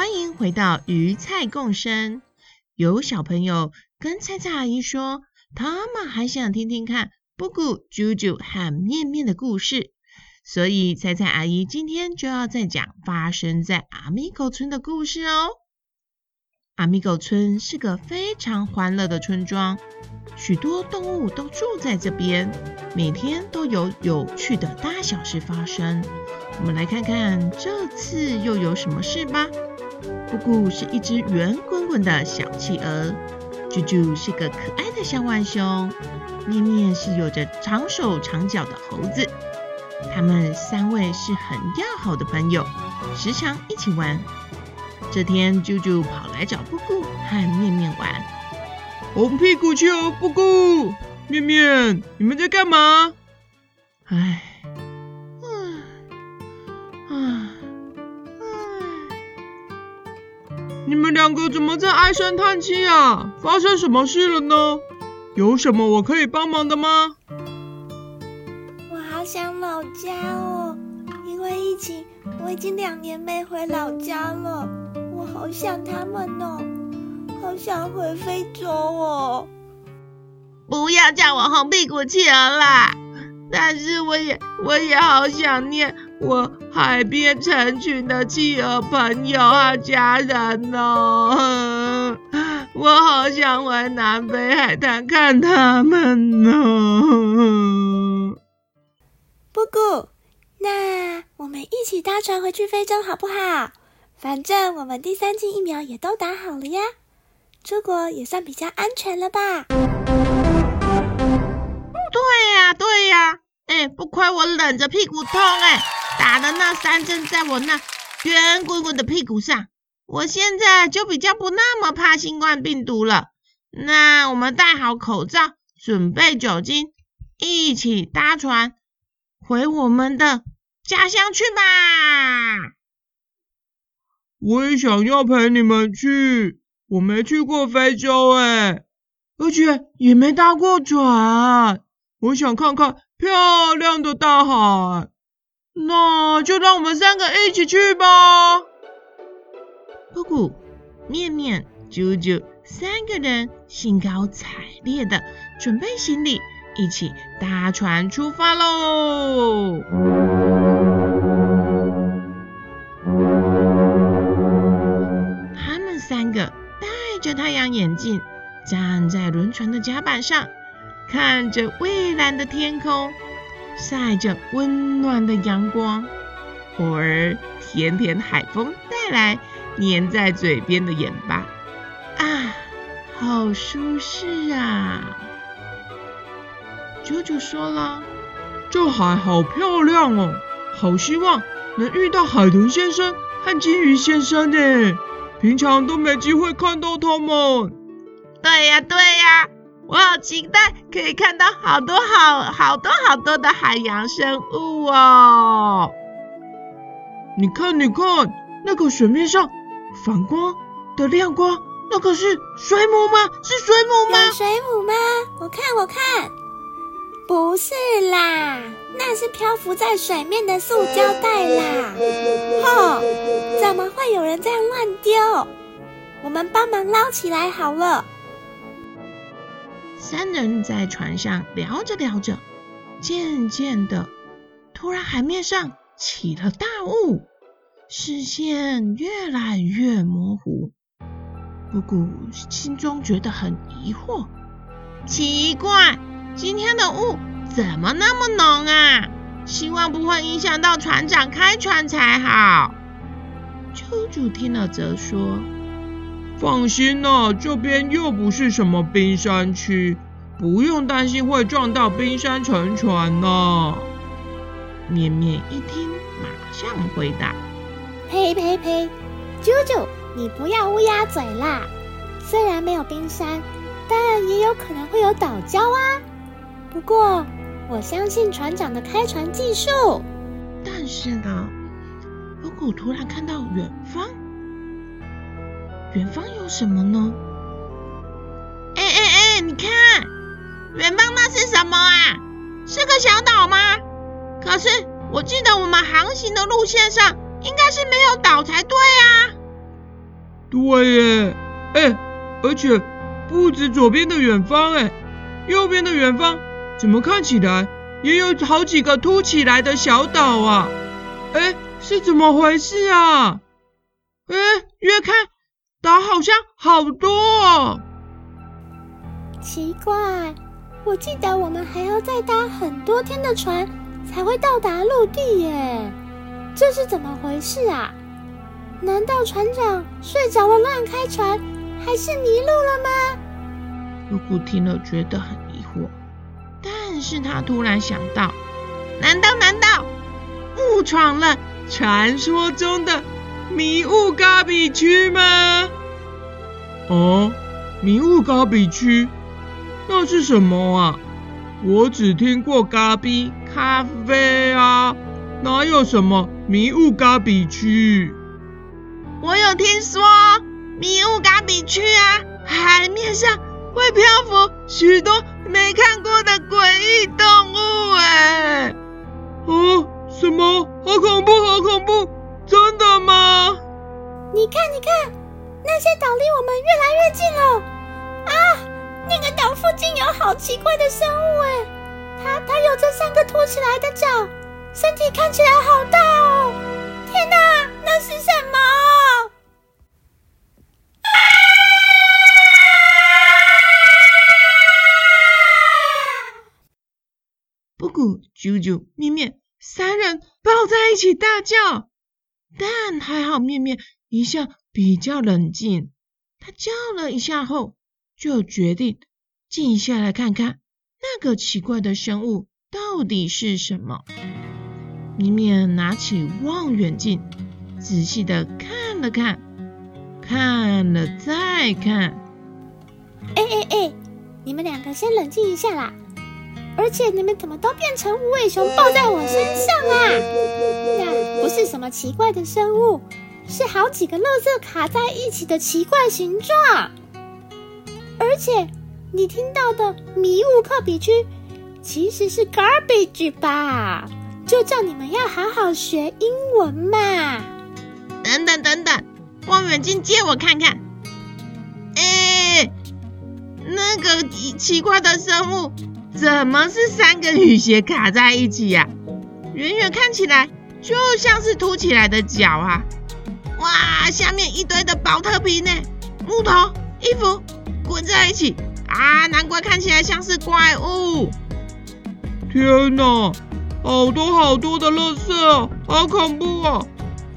欢迎回到鱼菜共生。有小朋友跟菜菜阿姨说，他们还想听听看布谷、啾啾和面面的故事，所以菜菜阿姨今天就要再讲发生在阿米狗村的故事哦。阿米狗村是个非常欢乐的村庄，许多动物都住在这边，每天都有有趣的大小事发生。我们来看看这次又有什么事吧。布谷是一只圆滚滚的小企鹅，啾啾是个可爱的小浣熊，面面是有着长手长脚的猴子。他们三位是很要好的朋友，时常一起玩。这天，啾啾跑来找布谷和面面玩。红屁股去哦布谷，面面，你们在干嘛？唉。你们两个怎么在唉声叹气啊？发生什么事了呢？有什么我可以帮忙的吗？我好想老家哦，因为疫情，我已经两年没回老家了。我好想他们哦，好想回非洲哦。不要叫我红屁股企鹅啦！但是我也我也好想念我海边成群的企鹅朋友和家人哦，我好想回南北海滩看他们哦。布谷，那我们一起搭船回去非洲好不好？反正我们第三剂疫苗也都打好了呀，出国也算比较安全了吧。对呀，对呀，哎，不亏我冷着屁股痛哎，打的那三针在我那圆滚滚的屁股上，我现在就比较不那么怕新冠病毒了。那我们戴好口罩，准备酒精，一起搭船回我们的家乡去吧。我也想要陪你们去，我没去过非洲哎，而且也没搭过船。我想看看漂亮的大海，那就让我们三个一起去吧。布谷、面面、啾啾三个人兴高采烈的准备行李，一起搭船出发喽。他们三个戴着太阳眼镜，站在轮船的甲板上。看着蔚蓝的天空，晒着温暖的阳光，偶尔甜甜海风带来粘在嘴边的盐巴，啊，好舒适啊！啾啾说了：“这海好漂亮哦，好希望能遇到海豚先生和金鱼先生呢，平常都没机会看到他们。”对呀，对呀。我好期待可以看到好多好好多好多的海洋生物哦！你看，你看，那个水面上反光的亮光，那个是水母吗？是水母吗？是水母吗？我看，我看，不是啦，那是漂浮在水面的塑胶袋啦！吼，怎么会有人这样乱丢？我们帮忙捞起来好了。三人在船上聊着聊着，渐渐的，突然海面上起了大雾，视线越来越模糊。布谷心中觉得很疑惑，奇怪，今天的雾怎么那么浓啊？希望不会影响到船长开船才好。啾啾听了则说。放心呐，这边又不是什么冰山区，不用担心会撞到冰山沉船呢。面面一听，马上回答：呸呸呸，啾啾，你不要乌鸦嘴啦。虽然没有冰山，但也有可能会有岛礁啊。不过，我相信船长的开船技术。但是呢，如果突然看到远方，远方有什么呢？哎哎哎，你看，远方那是什么啊？是个小岛吗？可是我记得我们航行的路线上应该是没有岛才对啊。对耶，哎，而且不止左边的远方，哎，右边的远方怎么看起来也有好几个凸起来的小岛啊？哎，是怎么回事啊？哎，越看岛好像好多哦。奇怪，我记得我们还要再搭很多天的船才会到达陆地耶，这是怎么回事啊？难道船长睡着了乱开船，还是迷路了吗？波古听了觉得很疑惑，但是他突然想到，难道难道误闯了传说中的迷雾咖比区吗？哦，迷雾咖比区。那是什么啊？我只听过咖比咖啡啊，哪有什么迷雾咖比区？我有听说迷雾咖比区啊，海面上会漂浮许多没看过的诡异动物哎！哦，什么？好恐怖，好恐怖！真的吗？你看，你看，那些岛离我们越来越近了啊！那个岛附近有好奇怪的生物哎，它它有着三个凸起来的角，身体看起来好大哦！天哪，那是什么？啊！波古、啾啾、面面三人抱在一起大叫，但还好面面一向比较冷静，他叫了一下后。就决定静下来看看那个奇怪的生物到底是什么。面面拿起望远镜，仔细的看了看，看了再看。哎哎哎，你们两个先冷静一下啦！而且你们怎么都变成无尾熊抱在我身上啊？那不是什么奇怪的生物，是好几个垃圾卡在一起的奇怪形状。而且，你听到的迷雾咖比区其实是 garbage 吧？就叫你们要好好学英文嘛！等等等等，望远镜借我看看。哎，那个奇怪的生物怎么是三个雨鞋卡在一起呀？远远看起来就像是凸起来的脚啊！哇，下面一堆的宝特瓶呢，木头、衣服。滚在一起啊！难怪看起来像是怪物。天哪，好多好多的垃圾，好恐怖哦！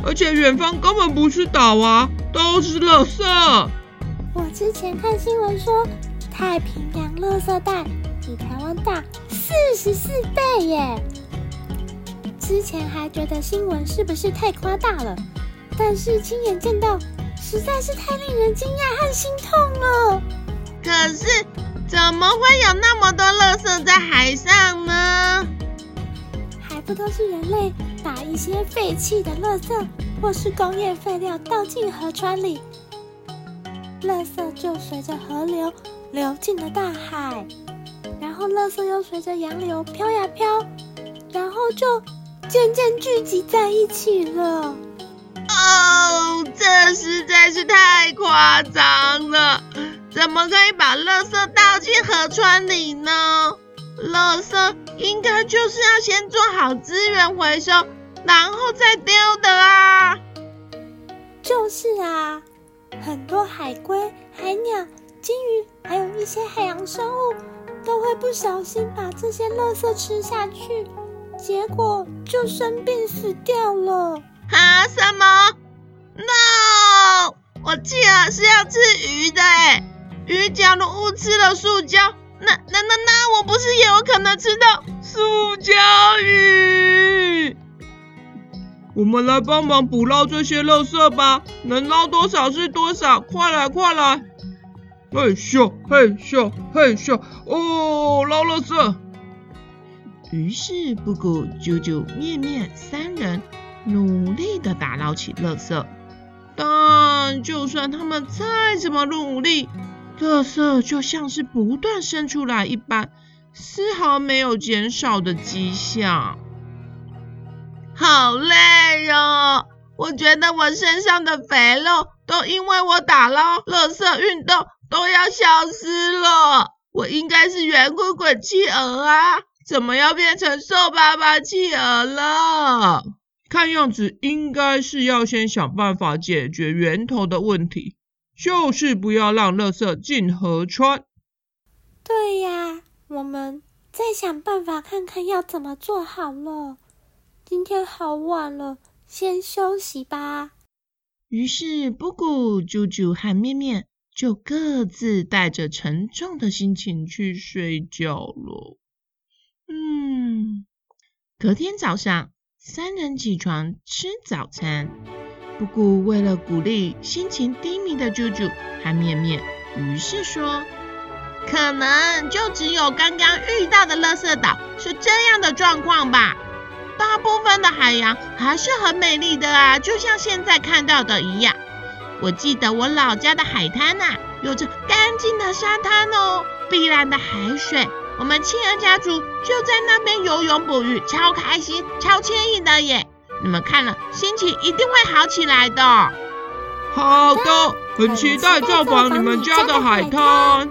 而且远方根本不是岛啊，都是垃圾。我之前看新闻说，太平洋垃圾袋比台湾大四十四倍耶。之前还觉得新闻是不是太夸大了，但是亲眼见到，实在是太令人惊讶和心痛了。可是，怎么会有那么多垃圾在海上呢？还不都是人类把一些废弃的垃圾或是工业废料倒进河川里，垃圾就随着河流流进了大海，然后垃圾又随着洋流飘呀飘，然后就渐渐聚集在一起了。哦，这实在是太夸张了。怎么可以把垃圾倒进河川里呢？垃圾应该就是要先做好资源回收，然后再丢的啊！就是啊，很多海龟、海鸟、鲸鱼，还有一些海洋生物，都会不小心把这些垃圾吃下去，结果就生病死掉了。啊？什么？No！我记得是要吃鱼的诶。鱼假如误吃了塑胶，那那那那我不是也有可能吃到塑胶鱼？我们来帮忙捕捞这些垃圾吧，能捞多少是多少，快来快来！嘿咻嘿咻嘿咻，哦，捞垃圾！于是布谷、啾啾、面面三人努力的打捞起垃圾，但就算他们再怎么努力，垃圾就像是不断生出来一般，丝毫没有减少的迹象。好累哟！我觉得我身上的肥肉都因为我打捞垃圾运动都要消失了。我应该是圆滚滚企鹅啊，怎么要变成瘦巴巴企鹅了？看样子应该是要先想办法解决源头的问题，就是不要让垃圾进河川。对呀，我们再想办法看看要怎么做好了。今天好晚了，先休息吧。于是，布谷、啾啾和面面就各自带着沉重的心情去睡觉了。嗯，隔天早上，三人起床吃早餐。布谷为了鼓励心情低迷的啾啾和面面，于是说：“可能就只有刚刚遇到的垃圾岛是这样的状况吧。”大部分的海洋还是很美丽的啊，就像现在看到的一样。我记得我老家的海滩呐，有着干净的沙滩哦，碧蓝的海水。我们亲儿家族就在那边游泳捕鱼，超开心、超惬意的耶！你们看了，心情一定会好起来的。好的，很期待造访你们家的海滩。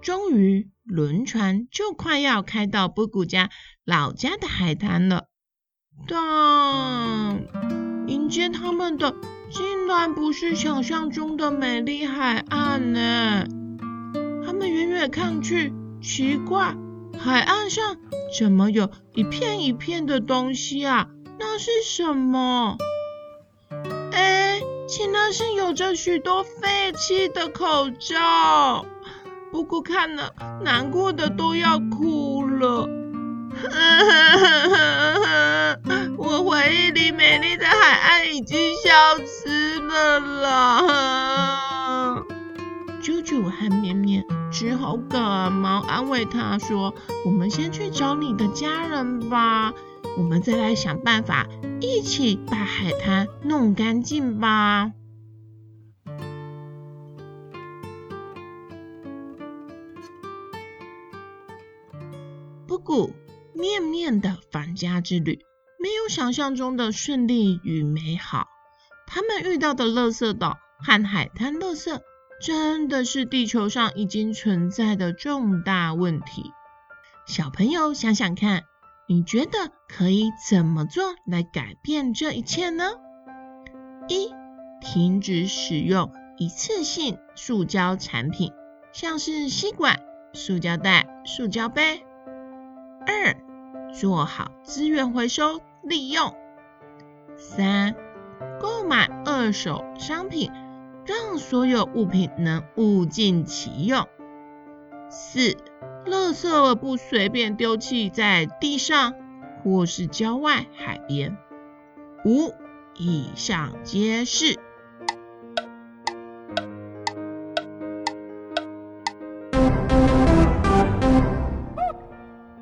终于，轮船就快要开到布谷家老家的海滩了。但迎接他们的竟然不是想象中的美丽海岸呢！他们远远看去，奇怪，海岸上怎么有一片一片的东西啊？那是什么？哎，竟然是有着许多废弃的口罩！不过看了，难过的都要哭了。回忆里美丽的海岸已经消失了啦！啾啾和绵绵只好赶忙安慰他说：“我们先去找你的家人吧，我们再来想办法，一起把海滩弄干净吧。”布谷面面的返家之旅。没有想象中的顺利与美好，他们遇到的垃圾岛和海滩垃圾，真的是地球上已经存在的重大问题。小朋友想想看，你觉得可以怎么做来改变这一切呢？一、停止使用一次性塑胶产品，像是吸管、塑胶袋、塑胶杯。二、做好资源回收。利用。三、购买二手商品，让所有物品能物尽其用。四、垃圾不随便丢弃在地上或是郊外海边。五、以上皆是。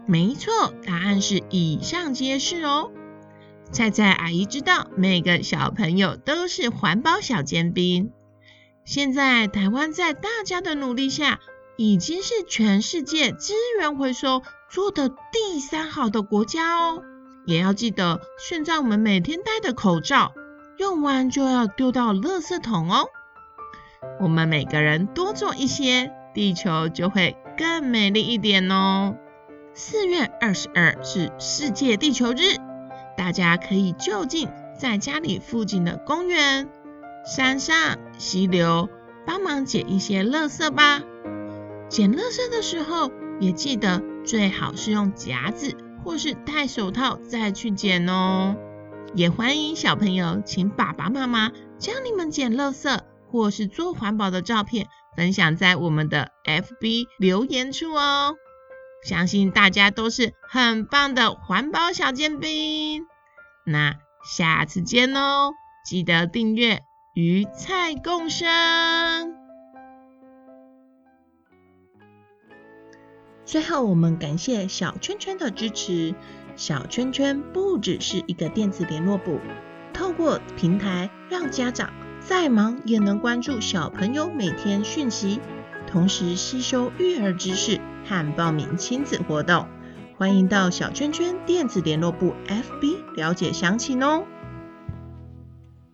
没错，答案是以上皆是哦。菜菜阿姨知道，每个小朋友都是环保小尖兵。现在台湾在大家的努力下，已经是全世界资源回收做的第三好的国家哦。也要记得，现在我们每天戴的口罩，用完就要丢到垃圾桶哦。我们每个人多做一些，地球就会更美丽一点哦。四月二十二是世界地球日。大家可以就近在家里附近的公园、山上、溪流帮忙捡一些垃圾吧。捡垃圾的时候，也记得最好是用夹子或是戴手套再去捡哦。也欢迎小朋友请爸爸妈妈将你们捡垃圾或是做环保的照片分享在我们的 FB 留言处哦。相信大家都是很棒的环保小尖兵。那下次见哦！记得订阅鱼菜共生。最后，我们感谢小圈圈的支持。小圈圈不只是一个电子联络簿，透过平台让家长再忙也能关注小朋友每天讯息，同时吸收育儿知识和报名亲子活动。欢迎到小圈圈电子联络部 FB 了解详情哦。